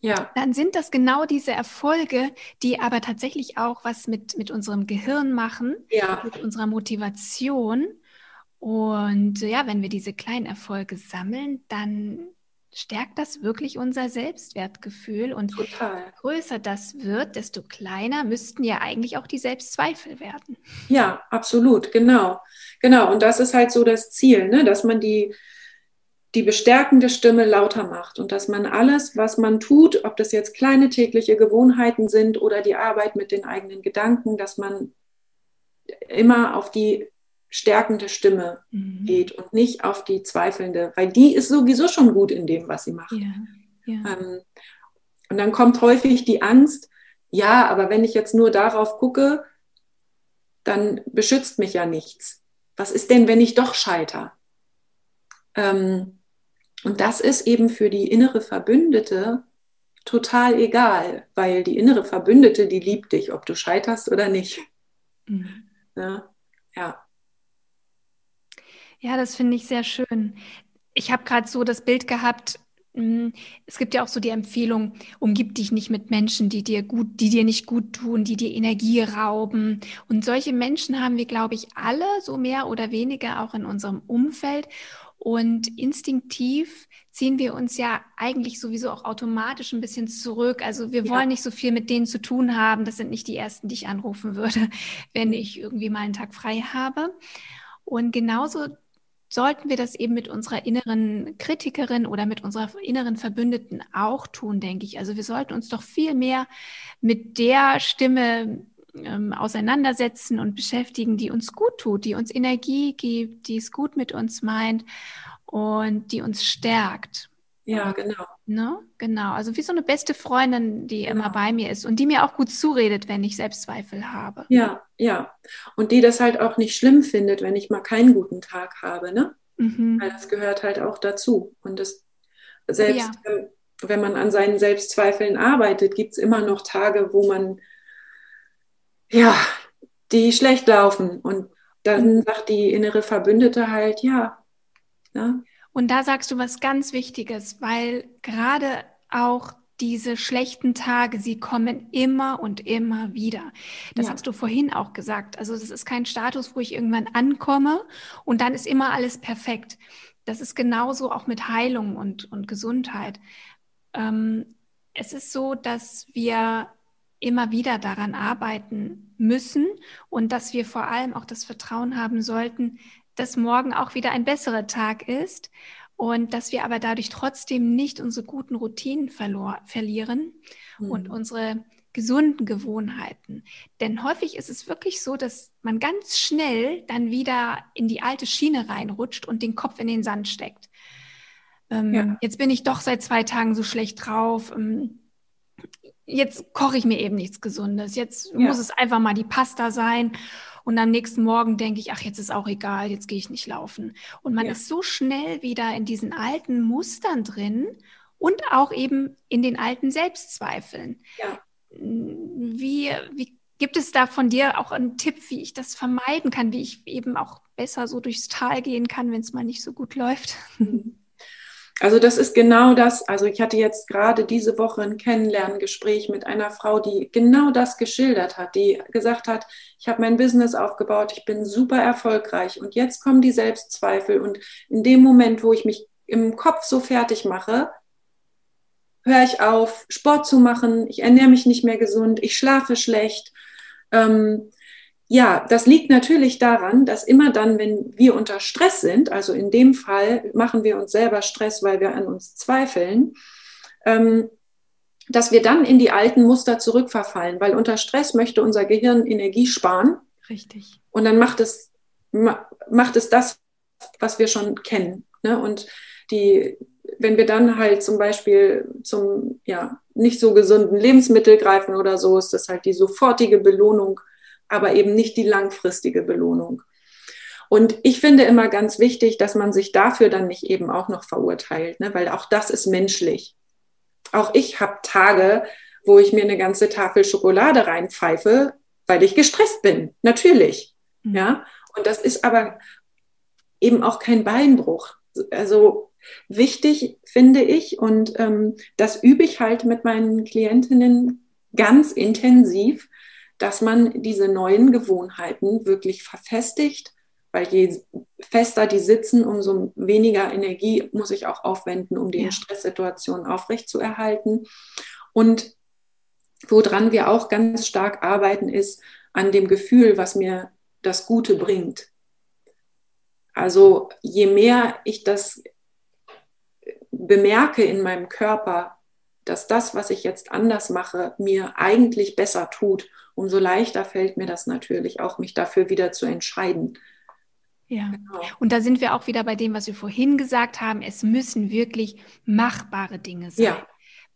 Ja. Dann sind das genau diese Erfolge, die aber tatsächlich auch was mit, mit unserem Gehirn machen, ja. mit unserer Motivation. Und ja, wenn wir diese kleinen Erfolge sammeln, dann stärkt das wirklich unser Selbstwertgefühl. Und Total. größer das wird, desto kleiner müssten ja eigentlich auch die Selbstzweifel werden. Ja, absolut, genau. Genau. Und das ist halt so das Ziel, ne? dass man die, die bestärkende Stimme lauter macht und dass man alles, was man tut, ob das jetzt kleine tägliche Gewohnheiten sind oder die Arbeit mit den eigenen Gedanken, dass man immer auf die stärkende Stimme mhm. geht und nicht auf die zweifelnde, weil die ist sowieso schon gut in dem, was sie macht. Ja, ja. Ähm, und dann kommt häufig die Angst, ja, aber wenn ich jetzt nur darauf gucke, dann beschützt mich ja nichts. Was ist denn, wenn ich doch scheiter? Ähm, und das ist eben für die innere Verbündete total egal, weil die innere Verbündete, die liebt dich, ob du scheiterst oder nicht. Mhm. Ja, ja. Ja, das finde ich sehr schön. Ich habe gerade so das Bild gehabt, hm, es gibt ja auch so die Empfehlung, umgib dich nicht mit Menschen, die dir gut, die dir nicht gut tun, die dir Energie rauben. Und solche Menschen haben wir, glaube ich, alle so mehr oder weniger auch in unserem Umfeld. Und instinktiv ziehen wir uns ja eigentlich sowieso auch automatisch ein bisschen zurück. Also wir ja. wollen nicht so viel mit denen zu tun haben. Das sind nicht die ersten, die ich anrufen würde, wenn ich irgendwie mal einen Tag frei habe. Und genauso sollten wir das eben mit unserer inneren Kritikerin oder mit unserer inneren Verbündeten auch tun, denke ich. Also wir sollten uns doch viel mehr mit der Stimme ähm, auseinandersetzen und beschäftigen, die uns gut tut, die uns Energie gibt, die es gut mit uns meint und die uns stärkt. Ja, genau. Ne? Genau. Also wie so eine beste Freundin, die genau. immer bei mir ist und die mir auch gut zuredet, wenn ich Selbstzweifel habe. Ja, ja. Und die das halt auch nicht schlimm findet, wenn ich mal keinen guten Tag habe, ne? Mhm. Weil das gehört halt auch dazu. Und das selbst, ja. wenn man an seinen Selbstzweifeln arbeitet, gibt es immer noch Tage, wo man ja, die schlecht laufen. Und dann mhm. sagt die innere Verbündete halt, ja. Ne? Und da sagst du was ganz Wichtiges, weil gerade auch diese schlechten Tage, sie kommen immer und immer wieder. Das ja. hast du vorhin auch gesagt. Also das ist kein Status, wo ich irgendwann ankomme und dann ist immer alles perfekt. Das ist genauso auch mit Heilung und, und Gesundheit. Ähm, es ist so, dass wir immer wieder daran arbeiten müssen und dass wir vor allem auch das Vertrauen haben sollten, dass morgen auch wieder ein besserer Tag ist und dass wir aber dadurch trotzdem nicht unsere guten Routinen verlor, verlieren mhm. und unsere gesunden Gewohnheiten. Denn häufig ist es wirklich so, dass man ganz schnell dann wieder in die alte Schiene reinrutscht und den Kopf in den Sand steckt. Ähm, ja. Jetzt bin ich doch seit zwei Tagen so schlecht drauf. Ähm, jetzt koche ich mir eben nichts Gesundes. Jetzt ja. muss es einfach mal die Pasta sein. Und am nächsten Morgen denke ich, ach, jetzt ist auch egal, jetzt gehe ich nicht laufen. Und man ja. ist so schnell wieder in diesen alten Mustern drin und auch eben in den alten Selbstzweifeln. Ja. Wie, wie gibt es da von dir auch einen Tipp, wie ich das vermeiden kann, wie ich eben auch besser so durchs Tal gehen kann, wenn es mal nicht so gut läuft? Also das ist genau das. Also ich hatte jetzt gerade diese Woche ein Kennenlerngespräch mit einer Frau, die genau das geschildert hat, die gesagt hat, ich habe mein Business aufgebaut, ich bin super erfolgreich und jetzt kommen die Selbstzweifel und in dem Moment, wo ich mich im Kopf so fertig mache, höre ich auf, Sport zu machen, ich ernähre mich nicht mehr gesund, ich schlafe schlecht. Ähm, ja, das liegt natürlich daran, dass immer dann, wenn wir unter Stress sind, also in dem Fall machen wir uns selber Stress, weil wir an uns zweifeln, ähm, dass wir dann in die alten Muster zurückverfallen, weil unter Stress möchte unser Gehirn Energie sparen. Richtig. Und dann macht es, macht es das, was wir schon kennen. Ne? Und die, wenn wir dann halt zum Beispiel zum ja, nicht so gesunden Lebensmittel greifen oder so, ist das halt die sofortige Belohnung aber eben nicht die langfristige Belohnung. Und ich finde immer ganz wichtig, dass man sich dafür dann nicht eben auch noch verurteilt, ne? weil auch das ist menschlich. Auch ich habe Tage, wo ich mir eine ganze Tafel Schokolade reinpfeife, weil ich gestresst bin. Natürlich. Mhm. Ja. Und das ist aber eben auch kein Beinbruch. Also wichtig finde ich und ähm, das übe ich halt mit meinen Klientinnen ganz intensiv, dass man diese neuen Gewohnheiten wirklich verfestigt, weil je fester die sitzen, umso weniger Energie muss ich auch aufwenden, um die ja. Stresssituation aufrechtzuerhalten. Und woran wir auch ganz stark arbeiten, ist an dem Gefühl, was mir das Gute bringt. Also je mehr ich das bemerke in meinem Körper, dass das, was ich jetzt anders mache, mir eigentlich besser tut, umso leichter fällt mir das natürlich auch, mich dafür wieder zu entscheiden. Ja, genau. und da sind wir auch wieder bei dem, was wir vorhin gesagt haben. Es müssen wirklich machbare Dinge sein. Ja.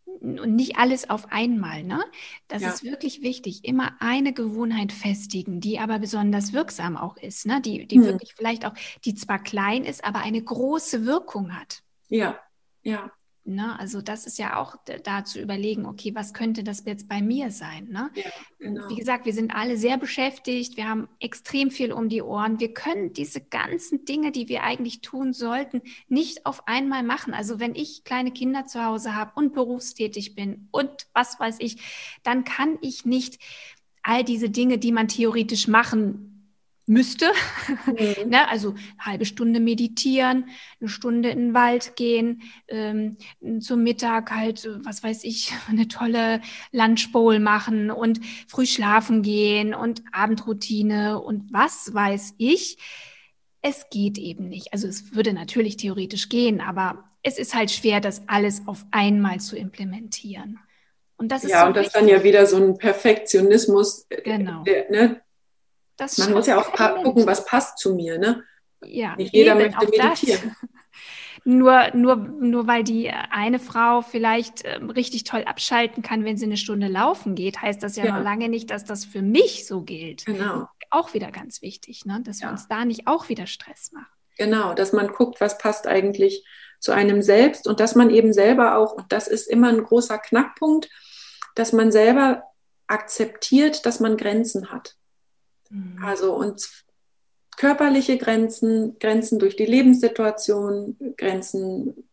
Und nicht alles auf einmal. Ne? Das ja. ist wirklich wichtig. Immer eine Gewohnheit festigen, die aber besonders wirksam auch ist. Ne? Die, die hm. wirklich vielleicht auch, die zwar klein ist, aber eine große Wirkung hat. Ja, ja. Ne? Also das ist ja auch da zu überlegen, okay, was könnte das jetzt bei mir sein? Ne? Ja, genau. Wie gesagt, wir sind alle sehr beschäftigt, wir haben extrem viel um die Ohren. Wir können diese ganzen Dinge, die wir eigentlich tun sollten, nicht auf einmal machen. Also wenn ich kleine Kinder zu Hause habe und berufstätig bin und was weiß ich, dann kann ich nicht all diese Dinge, die man theoretisch machen müsste. Mhm. ne? Also eine halbe Stunde meditieren, eine Stunde in den Wald gehen, ähm, zum Mittag halt, was weiß ich, eine tolle Lunchbowl machen und früh schlafen gehen und Abendroutine und was weiß ich. Es geht eben nicht. Also es würde natürlich theoretisch gehen, aber es ist halt schwer, das alles auf einmal zu implementieren. Und das ist ja, so und das ist dann ja wieder so ein Perfektionismus, äh, genau. der, ne, das Man muss ja auch gucken, was passt zu mir. Ne? Ja, nicht jeder eben, möchte meditieren. Nur, nur, nur weil die eine Frau vielleicht äh, richtig toll abschalten kann, wenn sie eine Stunde laufen geht, heißt das ja, ja. noch lange nicht, dass das für mich so gilt. Genau. Auch wieder ganz wichtig, ne? dass wir uns da nicht auch wieder Stress machen. Genau, dass man guckt, was passt eigentlich zu einem selbst und dass man eben selber auch, und das ist immer ein großer Knackpunkt, dass man selber akzeptiert, dass man Grenzen hat. Mhm. Also und körperliche Grenzen, Grenzen durch die Lebenssituation, Grenzen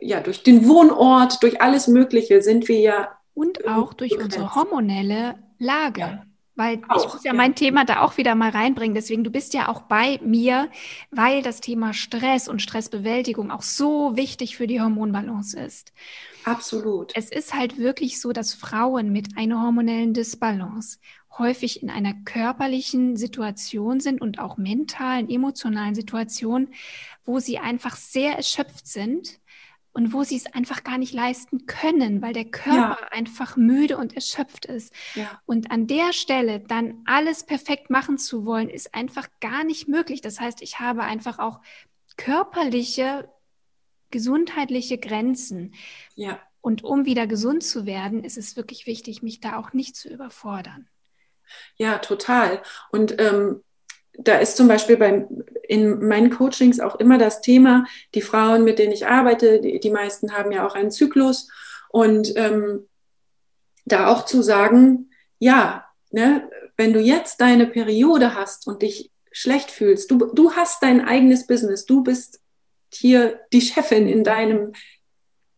ja durch den Wohnort, durch alles Mögliche sind wir ja und auch durch begrenzt. unsere hormonelle Lage. Ja. Weil auch, ich muss ja, ja, mein Thema da auch wieder mal reinbringen. Deswegen, du bist ja auch bei mir, weil das Thema Stress und Stressbewältigung auch so wichtig für die Hormonbalance ist. Absolut. Es ist halt wirklich so, dass Frauen mit einer hormonellen Disbalance häufig in einer körperlichen Situation sind und auch mentalen, emotionalen Situationen, wo sie einfach sehr erschöpft sind und wo sie es einfach gar nicht leisten können, weil der Körper ja. einfach müde und erschöpft ist. Ja. Und an der Stelle dann alles perfekt machen zu wollen, ist einfach gar nicht möglich. Das heißt, ich habe einfach auch körperliche, gesundheitliche Grenzen. Ja. Und um wieder gesund zu werden, ist es wirklich wichtig, mich da auch nicht zu überfordern. Ja, total. Und ähm, da ist zum Beispiel bei, in meinen Coachings auch immer das Thema, die Frauen, mit denen ich arbeite, die, die meisten haben ja auch einen Zyklus. Und ähm, da auch zu sagen, ja, ne, wenn du jetzt deine Periode hast und dich schlecht fühlst, du, du hast dein eigenes Business, du bist hier die Chefin in deinem,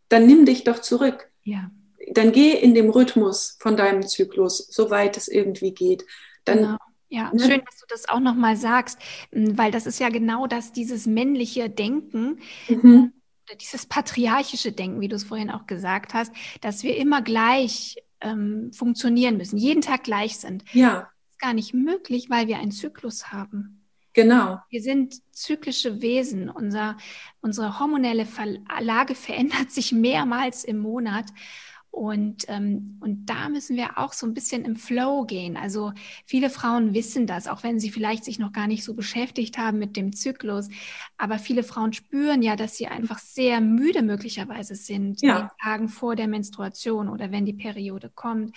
dann nimm dich doch zurück. Ja dann geh in dem Rhythmus von deinem Zyklus, soweit es irgendwie geht. Dann, genau. Ja, ne? schön, dass du das auch nochmal sagst, weil das ist ja genau das, dieses männliche Denken, mhm. dieses patriarchische Denken, wie du es vorhin auch gesagt hast, dass wir immer gleich ähm, funktionieren müssen, jeden Tag gleich sind. Ja. Das ist gar nicht möglich, weil wir einen Zyklus haben. Genau. Wir sind zyklische Wesen. Unser, unsere hormonelle Lage verändert sich mehrmals im Monat. Und, ähm, und da müssen wir auch so ein bisschen im Flow gehen. Also viele Frauen wissen das, auch wenn sie vielleicht sich noch gar nicht so beschäftigt haben mit dem Zyklus. Aber viele Frauen spüren ja, dass sie einfach sehr müde möglicherweise sind ja. in den Tagen vor der Menstruation oder wenn die Periode kommt,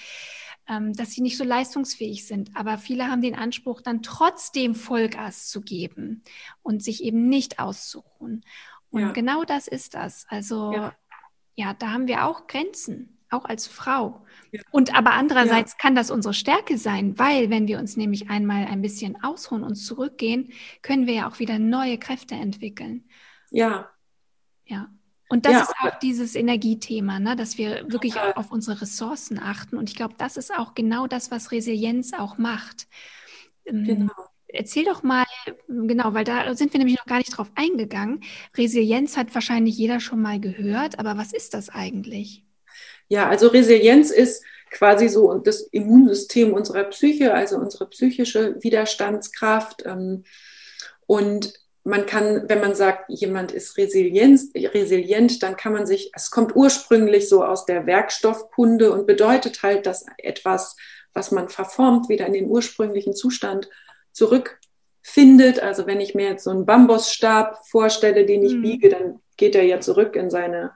ähm, dass sie nicht so leistungsfähig sind. Aber viele haben den Anspruch, dann trotzdem Vollgas zu geben und sich eben nicht auszuruhen. Und ja. genau das ist das. Also ja. ja, da haben wir auch Grenzen. Auch als Frau. Ja. Und aber andererseits ja. kann das unsere Stärke sein, weil wenn wir uns nämlich einmal ein bisschen ausruhen und zurückgehen, können wir ja auch wieder neue Kräfte entwickeln. Ja. Ja. Und das ja, ist auch dieses Energiethema, ne? dass wir wirklich auch auf unsere Ressourcen achten. Und ich glaube, das ist auch genau das, was Resilienz auch macht. Ähm, genau. Erzähl doch mal, genau, weil da sind wir nämlich noch gar nicht drauf eingegangen. Resilienz hat wahrscheinlich jeder schon mal gehört, aber was ist das eigentlich? Ja, also Resilienz ist quasi so das Immunsystem unserer Psyche, also unsere psychische Widerstandskraft. Ähm, und man kann, wenn man sagt, jemand ist resilient, resilient, dann kann man sich, es kommt ursprünglich so aus der Werkstoffkunde und bedeutet halt, dass etwas, was man verformt, wieder in den ursprünglichen Zustand zurückfindet. Also wenn ich mir jetzt so einen Bambusstab vorstelle, den ich mhm. biege, dann geht er ja zurück in seine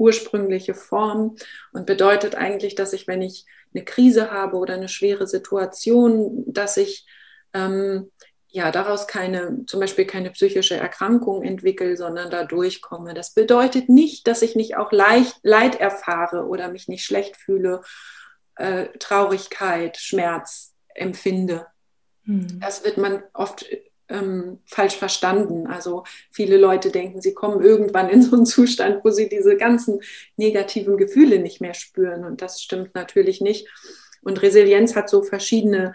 ursprüngliche Form und bedeutet eigentlich, dass ich, wenn ich eine Krise habe oder eine schwere Situation, dass ich ähm, ja daraus keine, zum Beispiel keine psychische Erkrankung entwickle, sondern da durchkomme. Das bedeutet nicht, dass ich nicht auch leicht, Leid erfahre oder mich nicht schlecht fühle, äh, Traurigkeit, Schmerz empfinde. Hm. Das wird man oft ähm, falsch verstanden. Also viele Leute denken, sie kommen irgendwann in so einen Zustand, wo sie diese ganzen negativen Gefühle nicht mehr spüren. Und das stimmt natürlich nicht. Und Resilienz hat so verschiedene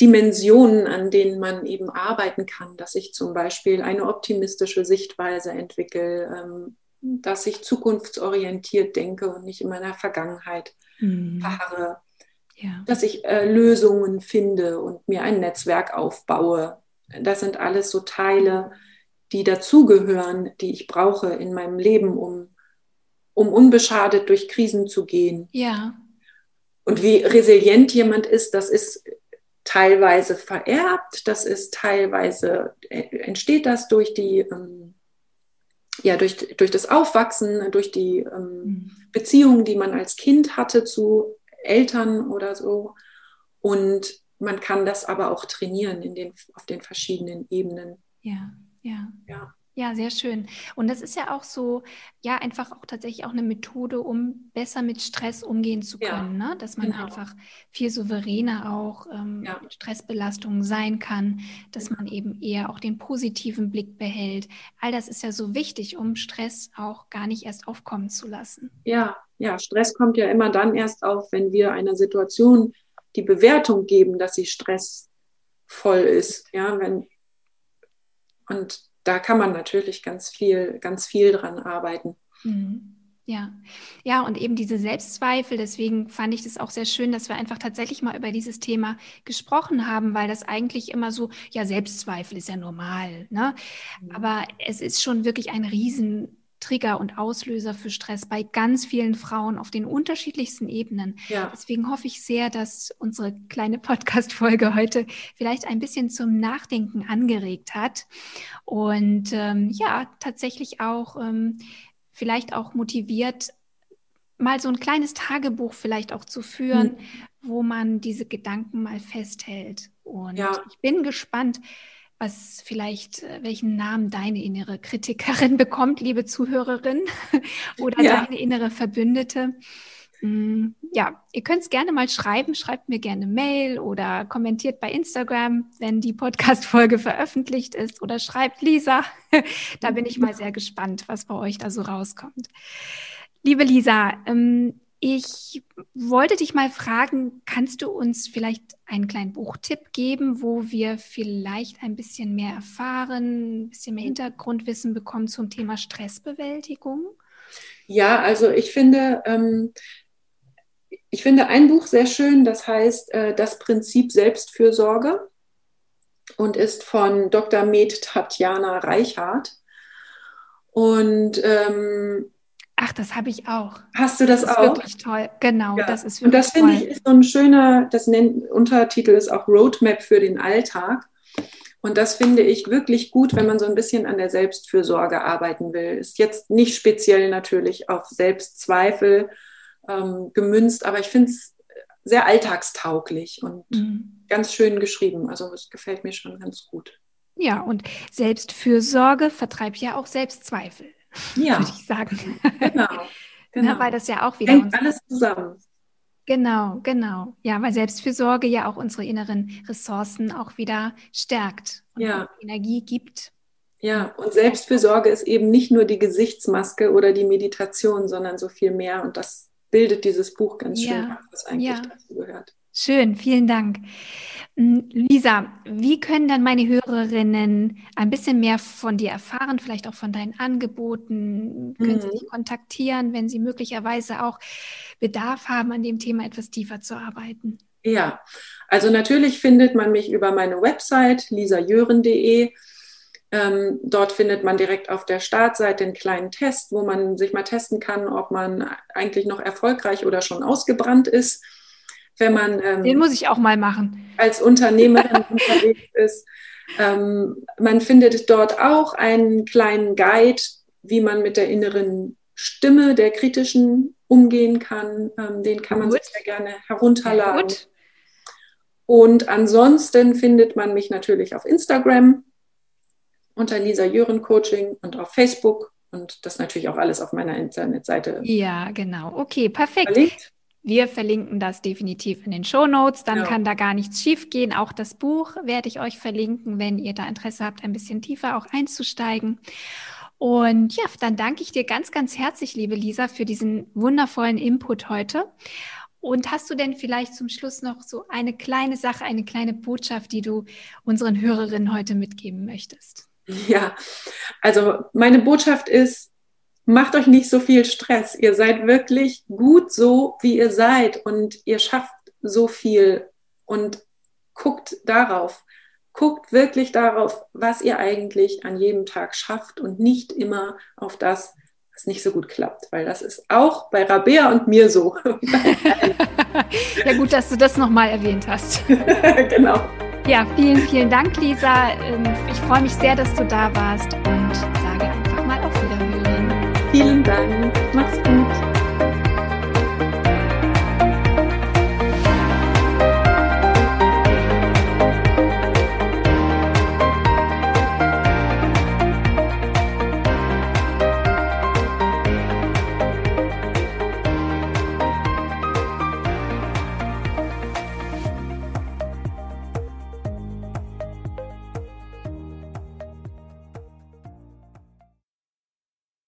Dimensionen, an denen man eben arbeiten kann, dass ich zum Beispiel eine optimistische Sichtweise entwickle, ähm, dass ich zukunftsorientiert denke und nicht in meiner Vergangenheit mhm. verharre, ja. dass ich äh, Lösungen finde und mir ein Netzwerk aufbaue, das sind alles so Teile, die dazugehören, die ich brauche in meinem Leben, um, um unbeschadet durch Krisen zu gehen. Ja. Und wie resilient jemand ist, das ist teilweise vererbt, das ist teilweise, äh, entsteht das durch die, ähm, ja, durch, durch das Aufwachsen, durch die ähm, mhm. Beziehungen, die man als Kind hatte zu Eltern oder so. Und man kann das aber auch trainieren in den, auf den verschiedenen Ebenen. Ja, ja. Ja. Ja, sehr schön. Und das ist ja auch so, ja, einfach auch tatsächlich auch eine Methode, um besser mit Stress umgehen zu können, ja, ne? dass man genau. einfach viel souveräner auch ähm, ja. mit Stressbelastungen sein kann, dass man eben eher auch den positiven Blick behält. All das ist ja so wichtig, um Stress auch gar nicht erst aufkommen zu lassen. Ja, ja, Stress kommt ja immer dann erst auf, wenn wir einer Situation die Bewertung geben, dass sie stressvoll ist. Ja, wenn, und da kann man natürlich ganz viel, ganz viel dran arbeiten. Mhm. Ja, ja, und eben diese Selbstzweifel, deswegen fand ich das auch sehr schön, dass wir einfach tatsächlich mal über dieses Thema gesprochen haben, weil das eigentlich immer so, ja, Selbstzweifel ist ja normal, ne? Mhm. Aber es ist schon wirklich ein riesen Trigger und Auslöser für Stress bei ganz vielen Frauen auf den unterschiedlichsten Ebenen. Ja. Deswegen hoffe ich sehr, dass unsere kleine Podcast-Folge heute vielleicht ein bisschen zum Nachdenken angeregt hat und ähm, ja, tatsächlich auch ähm, vielleicht auch motiviert, mal so ein kleines Tagebuch vielleicht auch zu führen, mhm. wo man diese Gedanken mal festhält. Und ja. ich bin gespannt, was vielleicht, äh, welchen Namen deine innere Kritikerin bekommt, liebe Zuhörerin, oder ja. deine innere Verbündete. Mm, ja, ihr könnt es gerne mal schreiben. Schreibt mir gerne Mail oder kommentiert bei Instagram, wenn die Podcast-Folge veröffentlicht ist. Oder schreibt Lisa. da bin ich mal sehr gespannt, was bei euch da so rauskommt. Liebe Lisa, ähm, ich wollte dich mal fragen, kannst du uns vielleicht einen kleinen Buchtipp geben, wo wir vielleicht ein bisschen mehr erfahren, ein bisschen mehr Hintergrundwissen bekommen zum Thema Stressbewältigung? Ja, also ich finde, ähm, ich finde ein Buch sehr schön, das heißt äh, Das Prinzip Selbstfürsorge und ist von Dr. Med Tatjana Reichardt. Und ähm, das habe ich auch. Hast du das, das ist auch? Wirklich toll. Genau, ja. das ist wirklich Und das finde ich ist so ein schöner, das nennt, Untertitel ist auch Roadmap für den Alltag. Und das finde ich wirklich gut, wenn man so ein bisschen an der Selbstfürsorge arbeiten will. Ist jetzt nicht speziell natürlich auf Selbstzweifel ähm, gemünzt, aber ich finde es sehr alltagstauglich und mhm. ganz schön geschrieben. Also es gefällt mir schon ganz gut. Ja, und Selbstfürsorge vertreibt ja auch Selbstzweifel ja. würde ich sagen. Genau. genau. Ne, weil das ja auch wieder Hängt alles zusammen. Genau, genau. Ja, weil Selbstfürsorge ja auch unsere inneren Ressourcen auch wieder stärkt und ja. Energie gibt. Ja, und Selbstfürsorge ist eben nicht nur die Gesichtsmaske oder die Meditation, sondern so viel mehr. Und das bildet dieses Buch ganz schön ja. was eigentlich ja. dazu gehört. Schön, vielen Dank. Hm, Lisa, wie können dann meine Hörerinnen ein bisschen mehr von dir erfahren, vielleicht auch von deinen Angeboten? Können mhm. sie dich kontaktieren, wenn sie möglicherweise auch Bedarf haben, an dem Thema etwas tiefer zu arbeiten? Ja, also natürlich findet man mich über meine Website lisajören.de. Ähm, dort findet man direkt auf der Startseite einen kleinen Test, wo man sich mal testen kann, ob man eigentlich noch erfolgreich oder schon ausgebrannt ist wenn man ähm, den muss ich auch mal machen als Unternehmerin unterwegs ist. Ähm, man findet dort auch einen kleinen Guide, wie man mit der inneren Stimme der kritischen umgehen kann. Ähm, den kann man Gut. sich sehr gerne herunterladen. Und ansonsten findet man mich natürlich auf Instagram unter Lisa Jören Coaching und auf Facebook und das natürlich auch alles auf meiner Internetseite. Ja, genau. Okay, perfekt. Verlinkt. Wir verlinken das definitiv in den Show Notes. Dann ja. kann da gar nichts schiefgehen. Auch das Buch werde ich euch verlinken, wenn ihr da Interesse habt, ein bisschen tiefer auch einzusteigen. Und ja, dann danke ich dir ganz, ganz herzlich, liebe Lisa, für diesen wundervollen Input heute. Und hast du denn vielleicht zum Schluss noch so eine kleine Sache, eine kleine Botschaft, die du unseren Hörerinnen heute mitgeben möchtest? Ja, also meine Botschaft ist, macht euch nicht so viel Stress. Ihr seid wirklich gut so, wie ihr seid und ihr schafft so viel und guckt darauf. Guckt wirklich darauf, was ihr eigentlich an jedem Tag schafft und nicht immer auf das, was nicht so gut klappt, weil das ist auch bei Rabea und mir so. ja, gut, dass du das nochmal erwähnt hast. genau. Ja, vielen, vielen Dank, Lisa. Ähm, ich freue mich sehr, dass du da warst und Vielen Dank. Mach's.